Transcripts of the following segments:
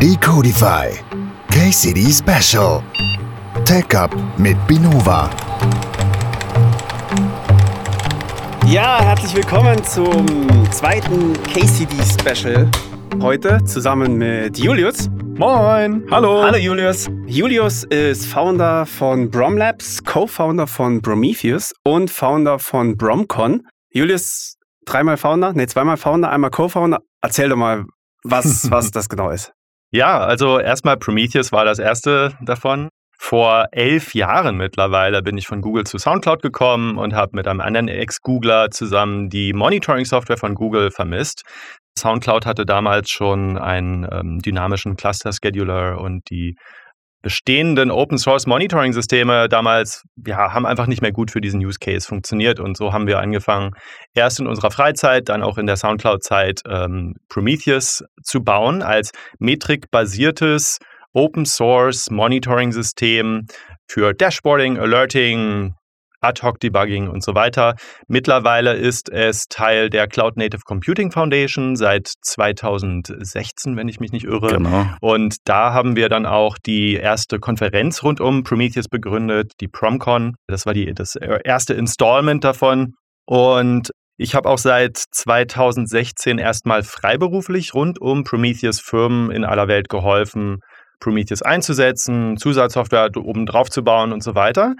Decodify KCD Special Tech Up mit Binova. Ja, herzlich willkommen zum zweiten KCD Special. Heute zusammen mit Julius. Moin, hallo. Hallo Julius. Julius ist Founder von Bromlabs, Co-Founder von Prometheus und Founder von Bromcon. Julius, dreimal Founder, nee, zweimal Founder, einmal Co-Founder. Erzähl doch mal, was, was das genau ist. Ja, also erstmal Prometheus war das erste davon. Vor elf Jahren mittlerweile bin ich von Google zu SoundCloud gekommen und habe mit einem anderen Ex-Googler zusammen die Monitoring-Software von Google vermisst. SoundCloud hatte damals schon einen ähm, dynamischen Cluster-Scheduler und die bestehenden Open Source Monitoring Systeme damals ja, haben einfach nicht mehr gut für diesen Use Case funktioniert. Und so haben wir angefangen, erst in unserer Freizeit, dann auch in der Soundcloud Zeit ähm, Prometheus zu bauen als metrikbasiertes Open Source Monitoring System für Dashboarding, Alerting, Ad-Hoc-Debugging und so weiter. Mittlerweile ist es Teil der Cloud Native Computing Foundation seit 2016, wenn ich mich nicht irre. Genau. Und da haben wir dann auch die erste Konferenz rund um Prometheus begründet, die PromCon. Das war die, das erste Installment davon. Und ich habe auch seit 2016 erstmal freiberuflich rund um Prometheus Firmen in aller Welt geholfen, Prometheus einzusetzen, Zusatzsoftware oben drauf zu bauen und so weiter.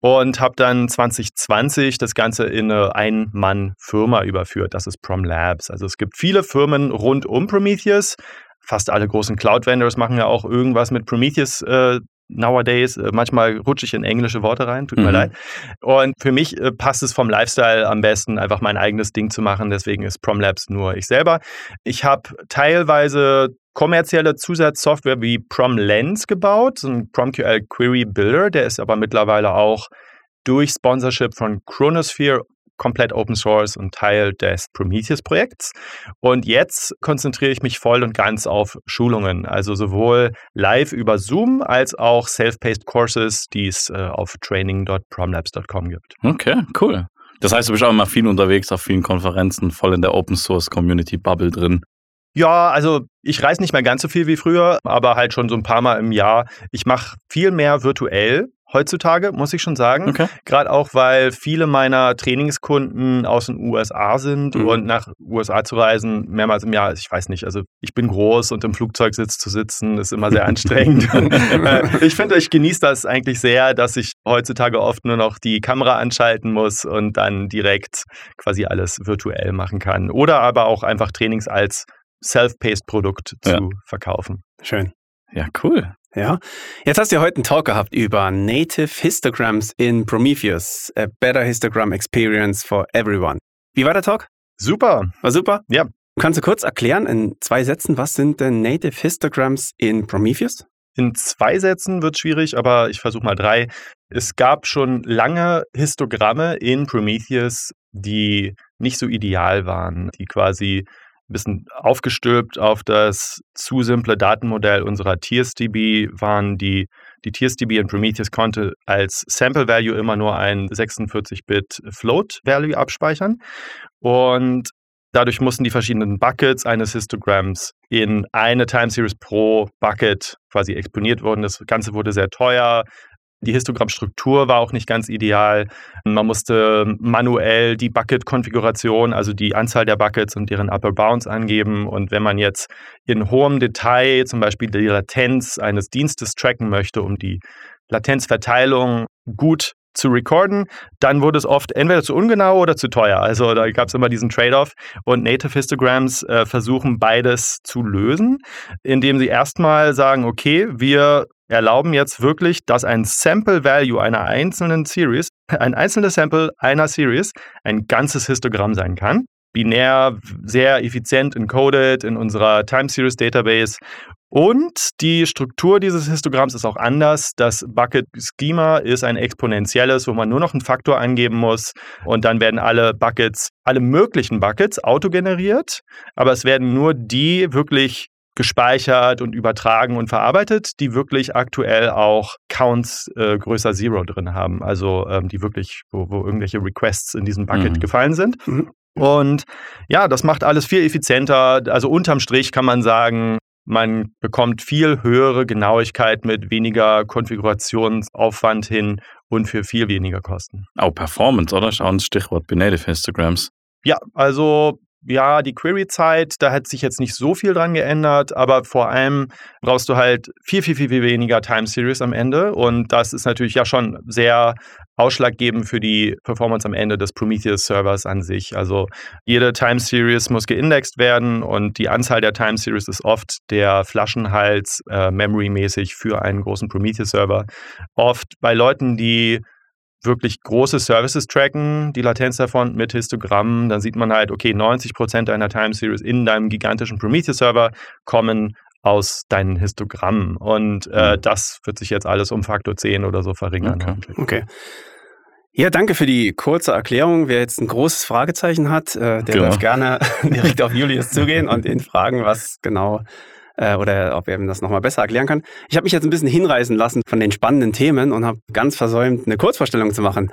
Und habe dann 2020 das Ganze in eine Ein-Mann-Firma überführt. Das ist Prom Labs. Also es gibt viele Firmen rund um Prometheus. Fast alle großen Cloud-Vendors machen ja auch irgendwas mit Prometheus äh, nowadays. Äh, manchmal rutsche ich in englische Worte rein, tut mhm. mir leid. Und für mich äh, passt es vom Lifestyle am besten, einfach mein eigenes Ding zu machen. Deswegen ist PromLabs nur ich selber. Ich habe teilweise kommerzielle Zusatzsoftware wie PromLens gebaut, ein PromQL Query Builder, der ist aber mittlerweile auch durch Sponsorship von Chronosphere komplett Open Source und Teil des Prometheus-Projekts. Und jetzt konzentriere ich mich voll und ganz auf Schulungen, also sowohl live über Zoom als auch self-paced Courses, die es äh, auf training.promlabs.com gibt. Okay, cool. Das heißt, du bist auch immer viel unterwegs auf vielen Konferenzen, voll in der Open Source Community Bubble drin. Ja, also ich reise nicht mehr ganz so viel wie früher, aber halt schon so ein paar Mal im Jahr. Ich mache viel mehr virtuell heutzutage, muss ich schon sagen. Okay. Gerade auch, weil viele meiner Trainingskunden aus den USA sind mhm. und nach USA zu reisen, mehrmals im Jahr, ich weiß nicht, also ich bin groß und im Flugzeugsitz zu sitzen, ist immer sehr anstrengend. Äh, ich finde, ich genieße das eigentlich sehr, dass ich heutzutage oft nur noch die Kamera anschalten muss und dann direkt quasi alles virtuell machen kann. Oder aber auch einfach Trainings als Self-Paced Produkt ja. zu verkaufen. Schön. Ja, cool. Ja. Jetzt hast du ja heute einen Talk gehabt über Native Histograms in Prometheus. A better Histogram Experience for everyone. Wie war der Talk? Super. War super? Ja. Kannst du kurz erklären in zwei Sätzen, was sind denn Native Histograms in Prometheus? In zwei Sätzen wird schwierig, aber ich versuche mal drei. Es gab schon lange Histogramme in Prometheus, die nicht so ideal waren, die quasi ein bisschen aufgestülpt auf das zu simple Datenmodell unserer TSDB waren die, die TSDB in Prometheus konnte als Sample Value immer nur ein 46-Bit Float Value abspeichern und dadurch mussten die verschiedenen Buckets eines Histogramms in eine Time Series pro Bucket quasi exponiert worden. Das Ganze wurde sehr teuer, die Histogrammstruktur war auch nicht ganz ideal. Man musste manuell die Bucket-Konfiguration, also die Anzahl der Buckets und deren Upper Bounds angeben. Und wenn man jetzt in hohem Detail zum Beispiel die Latenz eines Dienstes tracken möchte, um die Latenzverteilung gut zu recorden, dann wurde es oft entweder zu ungenau oder zu teuer. Also da gab es immer diesen Trade-off. Und Native Histograms äh, versuchen beides zu lösen, indem sie erstmal sagen, okay, wir erlauben jetzt wirklich, dass ein Sample Value einer einzelnen Series, ein einzelnes Sample einer Series, ein ganzes Histogramm sein kann. Binär, sehr effizient encoded in unserer Time Series Database. Und die Struktur dieses Histogramms ist auch anders. Das Bucket Schema ist ein exponentielles, wo man nur noch einen Faktor angeben muss. Und dann werden alle Buckets, alle möglichen Buckets autogeneriert. Aber es werden nur die wirklich gespeichert und übertragen und verarbeitet, die wirklich aktuell auch Counts äh, größer Zero drin haben. Also ähm, die wirklich, wo, wo, irgendwelche Requests in diesem Bucket mhm. gefallen sind. Mhm. Und ja, das macht alles viel effizienter. Also unterm Strich kann man sagen, Man bekommt viel höhere Genauigkeit mit weniger Konfigurationsaufwand hin und für viel weniger Kosten. Auch Performance, oder? Schau ein Stichwort bei Native Histograms. Ja, also ja, die Query-Zeit, da hat sich jetzt nicht so viel dran geändert, aber vor allem brauchst du halt viel, viel, viel, viel weniger Time Series am Ende. Und das ist natürlich ja schon sehr ausschlaggebend für die Performance am Ende des Prometheus-Servers an sich. Also jede Time Series muss geindext werden und die Anzahl der Time Series ist oft der Flaschenhals äh, memory-mäßig für einen großen Prometheus-Server. Oft bei Leuten, die wirklich große Services tracken, die Latenz davon mit Histogrammen, dann sieht man halt, okay, 90 Prozent deiner Time Series in deinem gigantischen Prometheus-Server kommen aus deinen Histogrammen. Und äh, mhm. das wird sich jetzt alles um Faktor 10 oder so verringern. Okay. okay. Ja, danke für die kurze Erklärung. Wer jetzt ein großes Fragezeichen hat, äh, der genau. darf gerne direkt auf Julius zugehen und ihn fragen, was genau äh, oder ob er ihm das nochmal besser erklären kann. Ich habe mich jetzt ein bisschen hinreißen lassen von den spannenden Themen und habe ganz versäumt, eine Kurzvorstellung zu machen,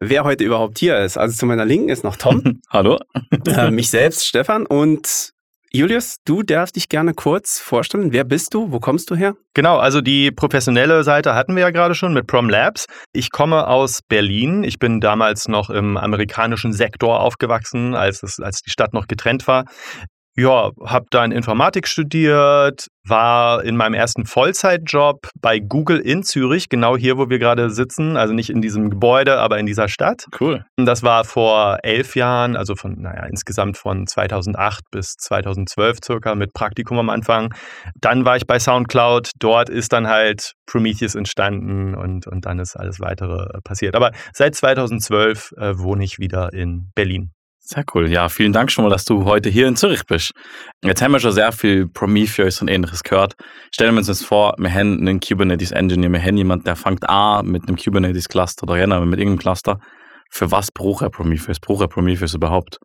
wer heute überhaupt hier ist. Also zu meiner Linken ist noch Tom. Hallo. Äh, mich selbst, Stefan und Julius, du darfst dich gerne kurz vorstellen. Wer bist du? Wo kommst du her? Genau, also die professionelle Seite hatten wir ja gerade schon mit Prom Labs. Ich komme aus Berlin. Ich bin damals noch im amerikanischen Sektor aufgewachsen, als, es, als die Stadt noch getrennt war. Ja, habe dann Informatik studiert, war in meinem ersten Vollzeitjob bei Google in Zürich, genau hier, wo wir gerade sitzen, also nicht in diesem Gebäude, aber in dieser Stadt. Cool. Das war vor elf Jahren, also von, naja, insgesamt von 2008 bis 2012 circa mit Praktikum am Anfang. Dann war ich bei SoundCloud, dort ist dann halt Prometheus entstanden und, und dann ist alles weitere passiert. Aber seit 2012 äh, wohne ich wieder in Berlin. Sehr cool. Ja, vielen Dank schon mal, dass du heute hier in Zürich bist. Jetzt haben wir schon sehr viel Prometheus und ähnliches gehört. Stellen wir uns jetzt vor, wir haben einen Kubernetes Engineer, wir haben jemanden, der fängt an mit einem Kubernetes Cluster oder mit irgendeinem Cluster. Für was braucht er Prometheus? Braucht er Prometheus überhaupt?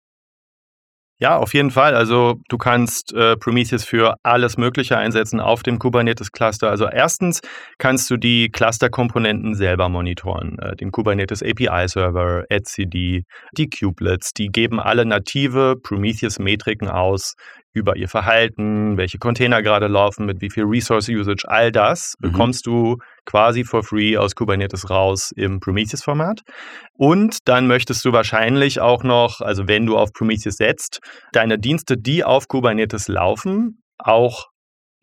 Ja, auf jeden Fall. Also du kannst äh, Prometheus für alles Mögliche einsetzen auf dem Kubernetes-Cluster. Also erstens kannst du die Cluster-Komponenten selber monitoren. Äh, den Kubernetes API-Server, etcd, die Kubelets, die geben alle native Prometheus-Metriken aus, über ihr Verhalten, welche Container gerade laufen, mit wie viel Resource Usage, all das mhm. bekommst du quasi for free aus Kubernetes raus im Prometheus-Format. Und dann möchtest du wahrscheinlich auch noch, also wenn du auf Prometheus setzt, deine Dienste, die auf Kubernetes laufen, auch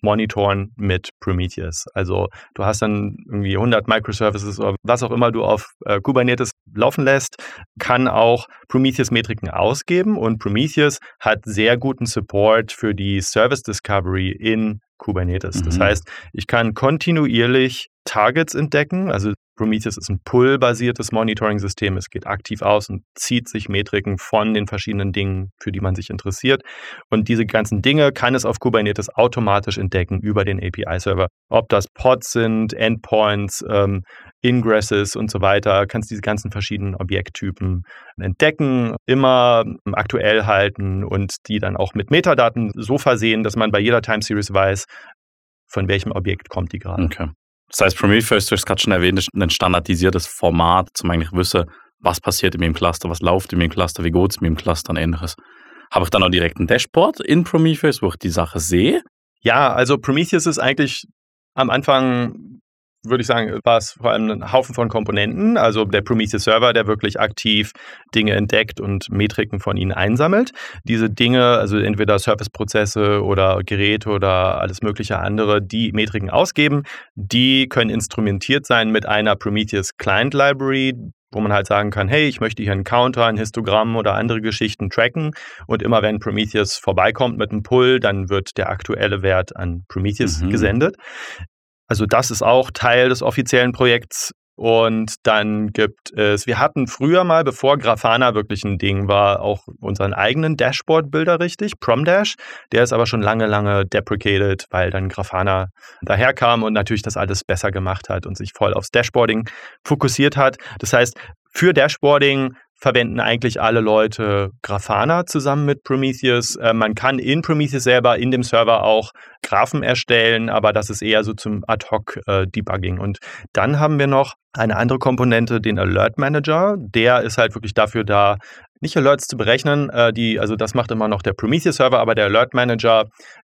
monitoren mit Prometheus. Also du hast dann irgendwie 100 Microservices oder was auch immer du auf äh, Kubernetes laufen lässt, kann auch Prometheus-Metriken ausgeben und Prometheus hat sehr guten Support für die Service Discovery in Kubernetes. Mhm. Das heißt, ich kann kontinuierlich Targets entdecken, also Prometheus ist ein Pull-basiertes Monitoring-System. Es geht aktiv aus und zieht sich Metriken von den verschiedenen Dingen, für die man sich interessiert. Und diese ganzen Dinge kann es auf Kubernetes automatisch entdecken über den API-Server. Ob das Pods sind, Endpoints, ähm, Ingresses und so weiter, kannst diese ganzen verschiedenen Objekttypen entdecken, immer aktuell halten und die dann auch mit Metadaten so versehen, dass man bei jeder Time Series weiß, von welchem Objekt kommt die gerade. Okay. Das heißt, Prometheus, du hast gerade schon erwähnt, ist ein standardisiertes Format, zum eigentlich wissen, was passiert in meinem Cluster, was läuft in meinem Cluster, wie geht es in meinem Cluster und ähnliches. Habe ich dann auch direkt ein Dashboard in Prometheus, wo ich die Sache sehe? Ja, also Prometheus ist eigentlich am Anfang würde ich sagen, war es vor allem ein Haufen von Komponenten, also der Prometheus Server, der wirklich aktiv Dinge entdeckt und Metriken von ihnen einsammelt. Diese Dinge, also entweder Service-Prozesse oder Geräte oder alles mögliche andere, die Metriken ausgeben, die können instrumentiert sein mit einer Prometheus Client Library, wo man halt sagen kann, hey, ich möchte hier einen Counter, ein Histogramm oder andere Geschichten tracken und immer wenn Prometheus vorbeikommt mit einem Pull, dann wird der aktuelle Wert an Prometheus mhm. gesendet. Also das ist auch Teil des offiziellen Projekts. Und dann gibt es, wir hatten früher mal, bevor Grafana wirklich ein Ding war, auch unseren eigenen Dashboard-Bilder richtig, PromDash. Der ist aber schon lange, lange deprecated, weil dann Grafana daherkam und natürlich das alles besser gemacht hat und sich voll aufs Dashboarding fokussiert hat. Das heißt, für Dashboarding verwenden eigentlich alle Leute Grafana zusammen mit Prometheus. Äh, man kann in Prometheus selber in dem Server auch Graphen erstellen, aber das ist eher so zum Ad-Hoc-Debugging. Äh, Und dann haben wir noch eine andere Komponente, den Alert Manager. Der ist halt wirklich dafür da, nicht Alerts zu berechnen, äh, die, also das macht immer noch der Prometheus-Server, aber der Alert Manager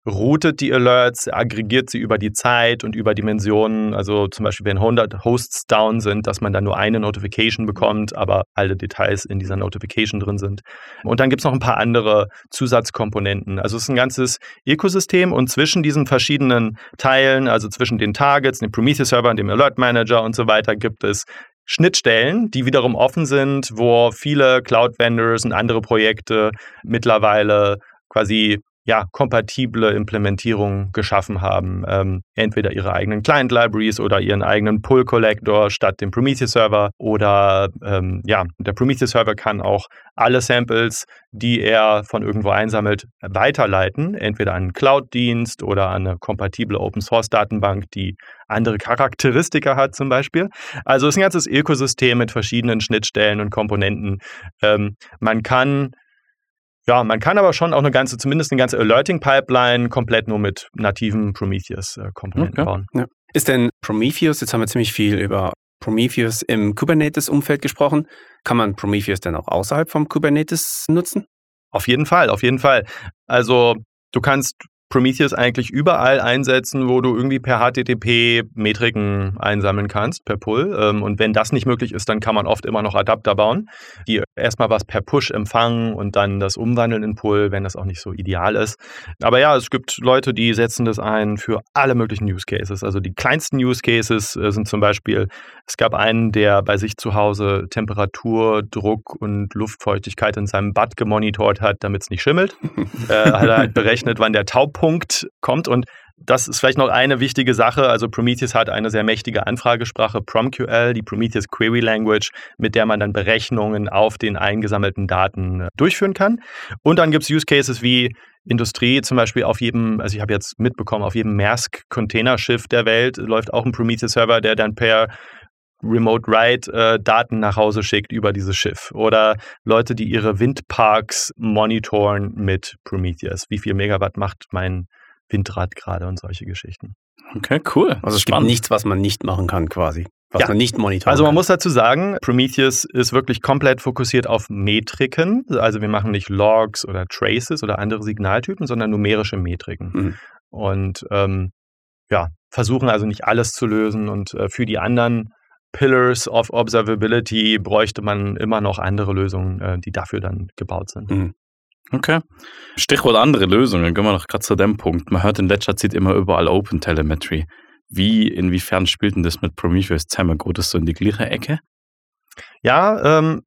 routet die Alerts, aggregiert sie über die Zeit und über Dimensionen. Also zum Beispiel, wenn 100 Hosts down sind, dass man dann nur eine Notification bekommt, aber alle Details in dieser Notification drin sind. Und dann gibt es noch ein paar andere Zusatzkomponenten. Also es ist ein ganzes Ökosystem und zwischen diesen verschiedenen Teilen, also zwischen den Targets, dem Prometheus-Server und dem Alert Manager und so weiter, gibt es Schnittstellen, die wiederum offen sind, wo viele Cloud-Vendors und andere Projekte mittlerweile quasi ja, kompatible Implementierungen geschaffen haben. Ähm, entweder ihre eigenen Client-Libraries oder ihren eigenen Pull-Collector statt dem Prometheus-Server. Oder ähm, ja, der Prometheus-Server kann auch alle Samples, die er von irgendwo einsammelt, weiterleiten. Entweder an einen Cloud-Dienst oder an eine kompatible Open-Source-Datenbank, die andere Charakteristika hat zum Beispiel. Also es ist ein ganzes Ökosystem mit verschiedenen Schnittstellen und Komponenten. Ähm, man kann ja, man kann aber schon auch eine ganze, zumindest eine ganze Alerting-Pipeline komplett nur mit nativen Prometheus-Komponenten okay. bauen. Ja. Ist denn Prometheus, jetzt haben wir ziemlich viel über Prometheus im Kubernetes-Umfeld gesprochen, kann man Prometheus denn auch außerhalb vom Kubernetes nutzen? Auf jeden Fall, auf jeden Fall. Also du kannst Prometheus eigentlich überall einsetzen, wo du irgendwie per HTTP Metriken einsammeln kannst, per Pull. Ähm, und wenn das nicht möglich ist, dann kann man oft immer noch Adapter bauen, die erstmal was per Push empfangen und dann das umwandeln in Pull, wenn das auch nicht so ideal ist. Aber ja, es gibt Leute, die setzen das ein für alle möglichen Use Cases. Also die kleinsten Use Cases äh, sind zum Beispiel, es gab einen, der bei sich zu Hause Temperatur, Druck und Luftfeuchtigkeit in seinem Bad gemonitort hat, damit es nicht schimmelt. äh, hat er halt berechnet, wann der Taub Punkt kommt. Und das ist vielleicht noch eine wichtige Sache. Also Prometheus hat eine sehr mächtige Anfragesprache, PromQL, die Prometheus Query Language, mit der man dann Berechnungen auf den eingesammelten Daten äh, durchführen kann. Und dann gibt es Use Cases wie Industrie, zum Beispiel auf jedem, also ich habe jetzt mitbekommen, auf jedem Maersk-Containerschiff der Welt läuft auch ein Prometheus-Server, der dann per Remote Ride äh, Daten nach Hause schickt über dieses Schiff. Oder Leute, die ihre Windparks monitoren mit Prometheus. Wie viel Megawatt macht mein Windrad gerade und solche Geschichten. Okay, cool. Also es Spannend. gibt nichts, was man nicht machen kann quasi. Was ja. man nicht monitoren Also man kann. muss dazu sagen, Prometheus ist wirklich komplett fokussiert auf Metriken. Also wir machen nicht Logs oder Traces oder andere Signaltypen, sondern numerische Metriken. Mhm. Und ähm, ja, versuchen also nicht alles zu lösen und äh, für die anderen Pillars of Observability bräuchte man immer noch andere Lösungen, äh, die dafür dann gebaut sind. Mhm. Okay. Stichwort andere Lösungen, gehen wir noch gerade zu dem Punkt. Man hört in letzter Zeit immer überall Open Telemetry. Wie, inwiefern spielt denn das mit Prometheus zusammen? Geht das so in die gleiche Ecke? Ja, ähm,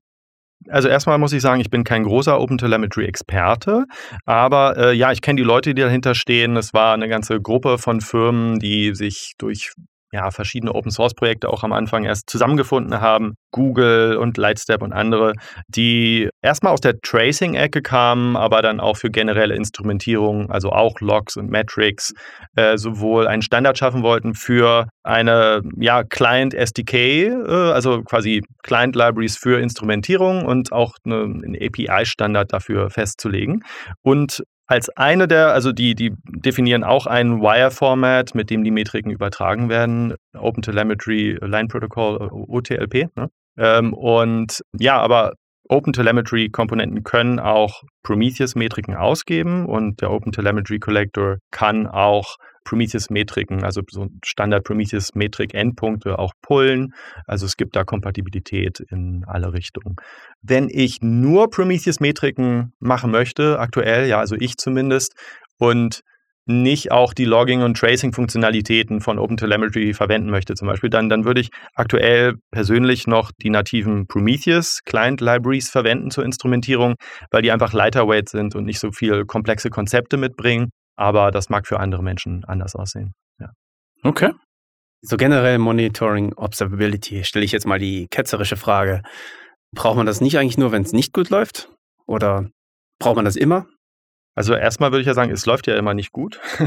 also erstmal muss ich sagen, ich bin kein großer OpenTelemetry-Experte, aber äh, ja, ich kenne die Leute, die dahinter stehen. Es war eine ganze Gruppe von Firmen, die sich durch ja, verschiedene Open-Source-Projekte auch am Anfang erst zusammengefunden haben. Google und Lightstep und andere, die erstmal aus der Tracing-Ecke kamen, aber dann auch für generelle Instrumentierung, also auch Logs und Metrics, äh, sowohl einen Standard schaffen wollten für eine ja, Client-SDK, äh, also quasi Client-Libraries für Instrumentierung und auch eine, einen API-Standard dafür festzulegen. Und als eine der, also die, die definieren auch ein Wire-Format, mit dem die Metriken übertragen werden, Open Telemetry Line Protocol, OTLP. Ne? Ähm, und ja, aber OpenTelemetry-Komponenten können auch Prometheus-Metriken ausgeben und der OpenTelemetry-Collector kann auch Prometheus-Metriken, also so Standard-Prometheus-Metrik-Endpunkte auch pullen. Also es gibt da Kompatibilität in alle Richtungen. Wenn ich nur Prometheus-Metriken machen möchte, aktuell, ja, also ich zumindest, und nicht auch die Logging- und Tracing-Funktionalitäten von OpenTelemetry verwenden möchte, zum Beispiel, dann, dann würde ich aktuell persönlich noch die nativen Prometheus Client Libraries verwenden zur Instrumentierung, weil die einfach lighterweight sind und nicht so viel komplexe Konzepte mitbringen. Aber das mag für andere Menschen anders aussehen. Ja. Okay. So generell Monitoring, Observability, stelle ich jetzt mal die ketzerische Frage. Braucht man das nicht eigentlich nur, wenn es nicht gut läuft? Oder braucht man das immer? Also erstmal würde ich ja sagen, es läuft ja immer nicht gut.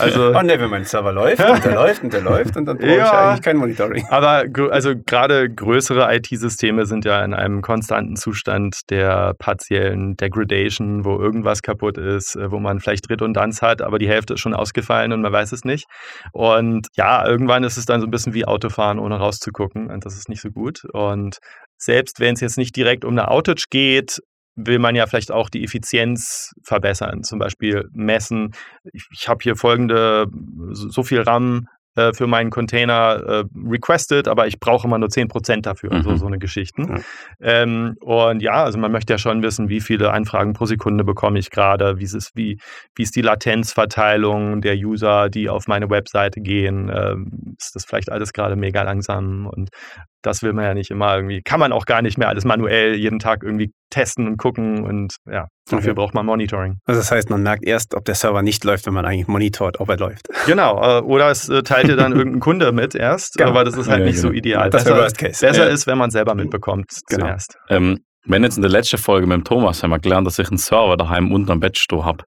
also, oh ne, wenn mein Server läuft und der läuft und der läuft und dann brauche ja, ich eigentlich kein Monitoring. Aber also gerade größere IT-Systeme sind ja in einem konstanten Zustand der partiellen Degradation, wo irgendwas kaputt ist, äh, wo man vielleicht Redundanz hat, aber die Hälfte ist schon ausgefallen und man weiß es nicht. Und ja, irgendwann ist es dann so ein bisschen wie Autofahren, ohne rauszugucken und das ist nicht so gut. Und selbst wenn es jetzt nicht direkt um eine Outage geht, will man ja vielleicht auch die Effizienz verbessern, zum Beispiel messen. Ich, ich habe hier folgende, so viel RAM äh, für meinen Container äh, requested, aber ich brauche immer nur 10% dafür, mhm. so, so eine Geschichten. Mhm. Ähm, und ja, also man möchte ja schon wissen, wie viele Anfragen pro Sekunde bekomme ich gerade, wie ist, wie, wie ist die Latenzverteilung der User, die auf meine Webseite gehen, ähm, ist das vielleicht alles gerade mega langsam und das will man ja nicht immer irgendwie, kann man auch gar nicht mehr alles manuell jeden Tag irgendwie testen und gucken und ja, dafür okay. braucht man Monitoring. Also das heißt, man merkt erst, ob der Server nicht läuft, wenn man eigentlich monitort, ob er läuft. Genau, äh, oder es äh, teilt dir dann irgendein Kunde mit erst, genau. aber das ist halt ja, nicht genau. so ideal. Das besser, Worst Case. besser ja. ist, wenn man selber mitbekommt genau. zuerst. Ähm, wenn jetzt in der letzten Folge mit dem Thomas haben wir gelernt, dass ich einen Server daheim unterm Bett stehen habe.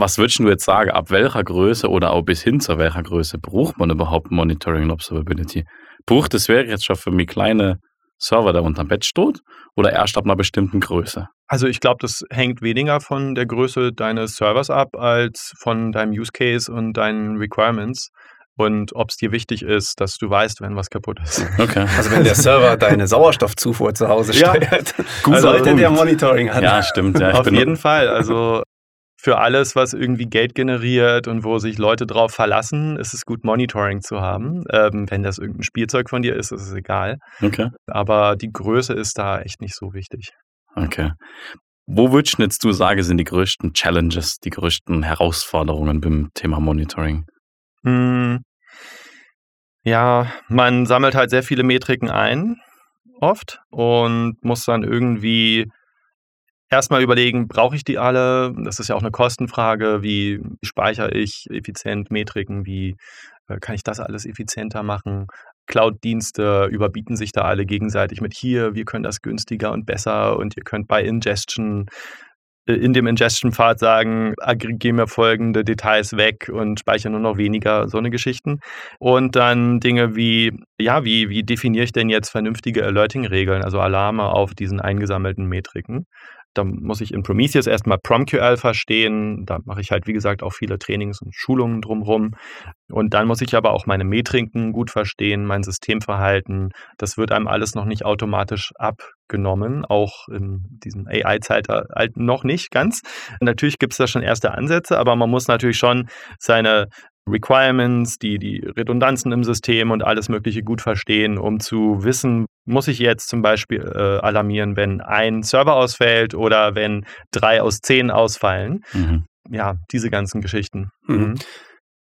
Was würdest du jetzt sagen, ab welcher Größe oder auch bis hin zu welcher Größe braucht man überhaupt Monitoring und Observability? Buch, das wäre jetzt schon für mich kleine Server, der unterm Bett steht, oder erst ab einer bestimmten Größe? Also ich glaube, das hängt weniger von der Größe deines Servers ab, als von deinem Use Case und deinen Requirements und ob es dir wichtig ist, dass du weißt, wenn was kaputt ist. Okay. Also wenn der Server deine Sauerstoffzufuhr zu Hause steuert, ja, gut, also, sollte der Monitoring hat. Ja, stimmt. Ja, Auf jeden Fall. Also für alles, was irgendwie Geld generiert und wo sich Leute drauf verlassen, ist es gut, Monitoring zu haben. Ähm, wenn das irgendein Spielzeug von dir ist, ist es egal. Okay. Aber die Größe ist da echt nicht so wichtig. Okay. Wo würdest jetzt du sagen, sind die größten Challenges, die größten Herausforderungen beim Thema Monitoring? Hm. Ja, man sammelt halt sehr viele Metriken ein, oft, und muss dann irgendwie erstmal überlegen, brauche ich die alle? Das ist ja auch eine Kostenfrage. Wie speichere ich effizient Metriken? Wie äh, kann ich das alles effizienter machen? Cloud-Dienste überbieten sich da alle gegenseitig mit hier, wir können das günstiger und besser und ihr könnt bei Ingestion äh, in dem Ingestion-Pfad sagen, aggregiere mir folgende Details weg und speichere nur noch weniger, so eine Geschichten. Und dann Dinge wie, ja, wie, wie definiere ich denn jetzt vernünftige Alerting-Regeln, also Alarme auf diesen eingesammelten Metriken? Da muss ich in Prometheus erstmal PromQL verstehen. Da mache ich halt, wie gesagt, auch viele Trainings und Schulungen drumherum. Und dann muss ich aber auch meine Metriken gut verstehen, mein Systemverhalten. Das wird einem alles noch nicht automatisch abgenommen, auch in diesem AI-Zeitalter noch nicht ganz. Natürlich gibt es da schon erste Ansätze, aber man muss natürlich schon seine Requirements, die, die Redundanzen im System und alles Mögliche gut verstehen, um zu wissen, muss ich jetzt zum Beispiel äh, alarmieren, wenn ein Server ausfällt oder wenn drei aus zehn ausfallen. Mhm. Ja, diese ganzen Geschichten. Mhm. mhm.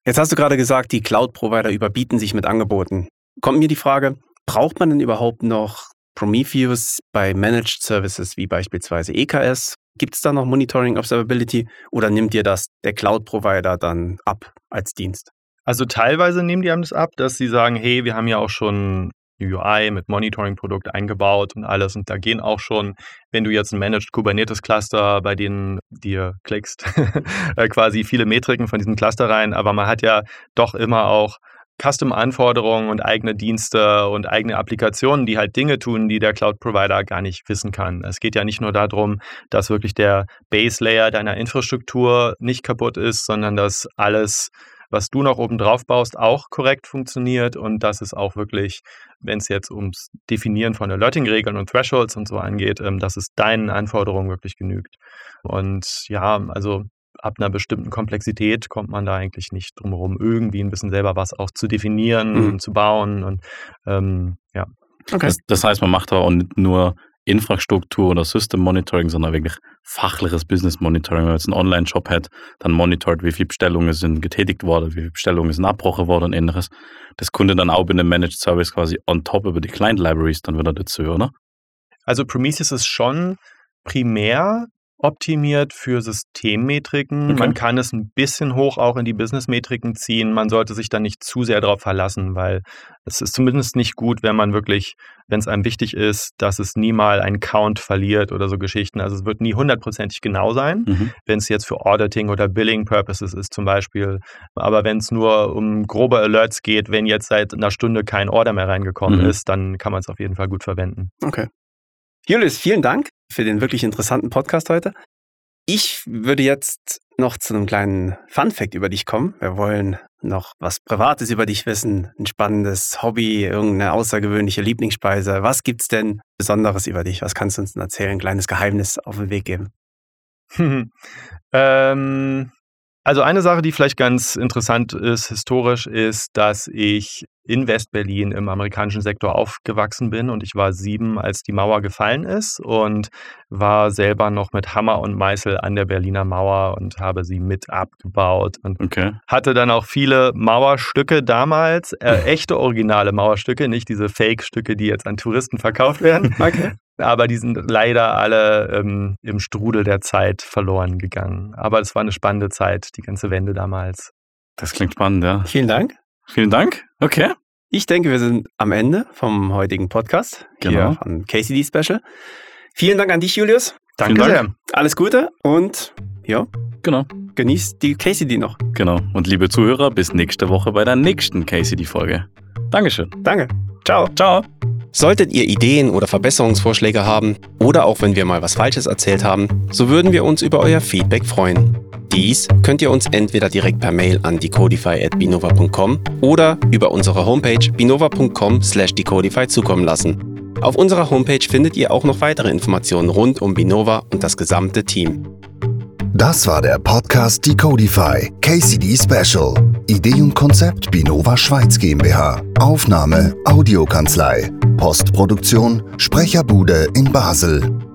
Jetzt hast du gerade gesagt, die Cloud-Provider überbieten sich mit Angeboten. Kommt mir die Frage, braucht man denn überhaupt noch Prometheus bei Managed Services wie beispielsweise EKS Gibt es da noch Monitoring Observability oder nimmt dir das der Cloud-Provider dann ab als Dienst? Also teilweise nehmen die einem das ab, dass sie sagen, hey, wir haben ja auch schon UI mit Monitoring-Produkt eingebaut und alles. Und da gehen auch schon, wenn du jetzt ein Managed Kubernetes Cluster bei denen dir klickst, äh, quasi viele Metriken von diesem Cluster rein. Aber man hat ja doch immer auch Custom-Anforderungen und eigene Dienste und eigene Applikationen, die halt Dinge tun, die der Cloud-Provider gar nicht wissen kann. Es geht ja nicht nur darum, dass wirklich der Base-Layer deiner Infrastruktur nicht kaputt ist, sondern dass alles, was du noch oben drauf baust, auch korrekt funktioniert und dass es auch wirklich, wenn es jetzt ums Definieren von Alerting-Regeln und Thresholds und so angeht, ähm, dass es deinen Anforderungen wirklich genügt. Und ja, also ab einer bestimmten Komplexität kommt man da eigentlich nicht drum herum, irgendwie ein bisschen selber was auch zu definieren mhm. und zu bauen. Und ähm, ja. Okay. Das, das, heißt, man macht aber auch nicht nur Infrastruktur oder System Monitoring, sondern wirklich fachliches Business Monitoring. Wenn man jetzt einen Online-Shop hat, dann monitort, wie viele Bestellungen sind getätigt worden, wie viele Bestellungen sind abgebrochen worden und ähnliches. Das Kunde dann auch in einem Managed Service quasi on top über die Client Libraries dann wieder dazu, oder? Also Prometheus ist schon primär optimiert für Systemmetriken. Okay. Man kann es ein bisschen hoch auch in die Businessmetriken ziehen. Man sollte sich da nicht zu sehr darauf verlassen, weil es ist zumindest nicht gut, wenn man wirklich, wenn es einem wichtig ist, dass es nie mal einen Count verliert oder so Geschichten. Also es wird nie hundertprozentig genau sein, mhm. wenn es jetzt für Auditing oder Billing Purposes ist zum Beispiel. Aber wenn es nur um grobe Alerts geht, wenn jetzt seit einer Stunde kein Order mehr reingekommen mhm. ist, dann kann man es auf jeden Fall gut verwenden. Okay. Julius, vielen Dank für den wirklich interessanten Podcast heute. Ich würde jetzt noch zu einem kleinen Fun-Fact über dich kommen. Wir wollen noch was Privates über dich wissen, ein spannendes Hobby, irgendeine außergewöhnliche Lieblingsspeise. Was gibt's denn Besonderes über dich? Was kannst du uns denn erzählen? Ein kleines Geheimnis auf den Weg geben. ähm, also eine Sache, die vielleicht ganz interessant ist historisch, ist, dass ich in Westberlin im amerikanischen Sektor aufgewachsen bin und ich war sieben, als die Mauer gefallen ist und war selber noch mit Hammer und Meißel an der Berliner Mauer und habe sie mit abgebaut und Okay. hatte dann auch viele Mauerstücke damals, äh, echte originale Mauerstücke, nicht diese Fake-Stücke, die jetzt an Touristen verkauft werden. Okay. Aber die sind leider alle ähm, im Strudel der Zeit verloren gegangen. Aber es war eine spannende Zeit, die ganze Wende damals. Das klingt spannend, ja. Vielen Dank. Vielen Dank. Okay. Ich denke, wir sind am Ende vom heutigen Podcast Genau. hier von KCD Special. Vielen Dank an dich, Julius. Danke Vielen sehr. Dank. Alles Gute und ja, Genau. genießt die KCD noch. Genau. Und liebe Zuhörer, bis nächste Woche bei der nächsten KCD-Folge. Dankeschön. Danke. Ciao. Ciao. Solltet ihr Ideen oder Verbesserungsvorschläge haben oder auch wenn wir mal was Falsches erzählt haben, so würden wir uns über euer Feedback freuen. Dies könnt ihr uns entweder direkt per Mail an decodify.binova.com oder über unsere Homepage binova.com slash decodify zukommen lassen. Auf unserer Homepage findet ihr auch noch weitere Informationen rund um Binova und das gesamte Team. Das war der Podcast Decodify KCD Special. Idee und Konzept Binova Schweiz GmbH. Aufnahme Audiokanzlei. Postproduktion Sprecherbude in Basel.